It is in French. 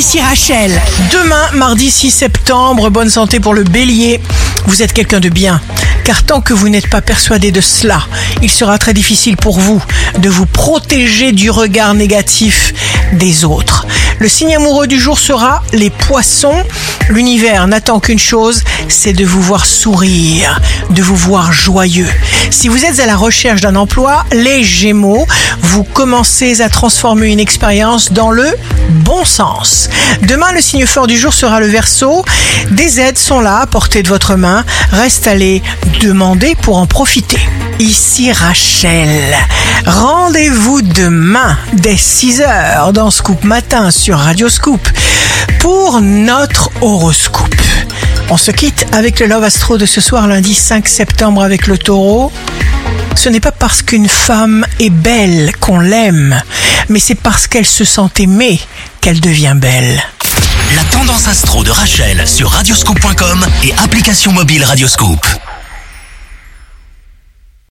ici Rachel. Demain, mardi 6 septembre, bonne santé pour le bélier. Vous êtes quelqu'un de bien. Car tant que vous n'êtes pas persuadé de cela, il sera très difficile pour vous de vous protéger du regard négatif des autres. Le signe amoureux du jour sera les poissons. L'univers n'attend qu'une chose, c'est de vous voir sourire, de vous voir joyeux. Si vous êtes à la recherche d'un emploi, les gémeaux, vous commencez à transformer une expérience dans le bon sens. Demain, le signe fort du jour sera le verso. Des aides sont là à portée de votre main. Reste à les demander pour en profiter. Ici Rachel. Rendez-vous demain dès 6h dans Scoop Matin sur Radio Scoop pour notre horoscope. On se quitte avec le Love Astro de ce soir lundi 5 septembre avec le taureau. Ce n'est pas parce qu'une femme est belle qu'on l'aime, mais c'est parce qu'elle se sent aimée qu'elle devient belle. La tendance astro de Rachel sur radioscope.com et application mobile Radioscope.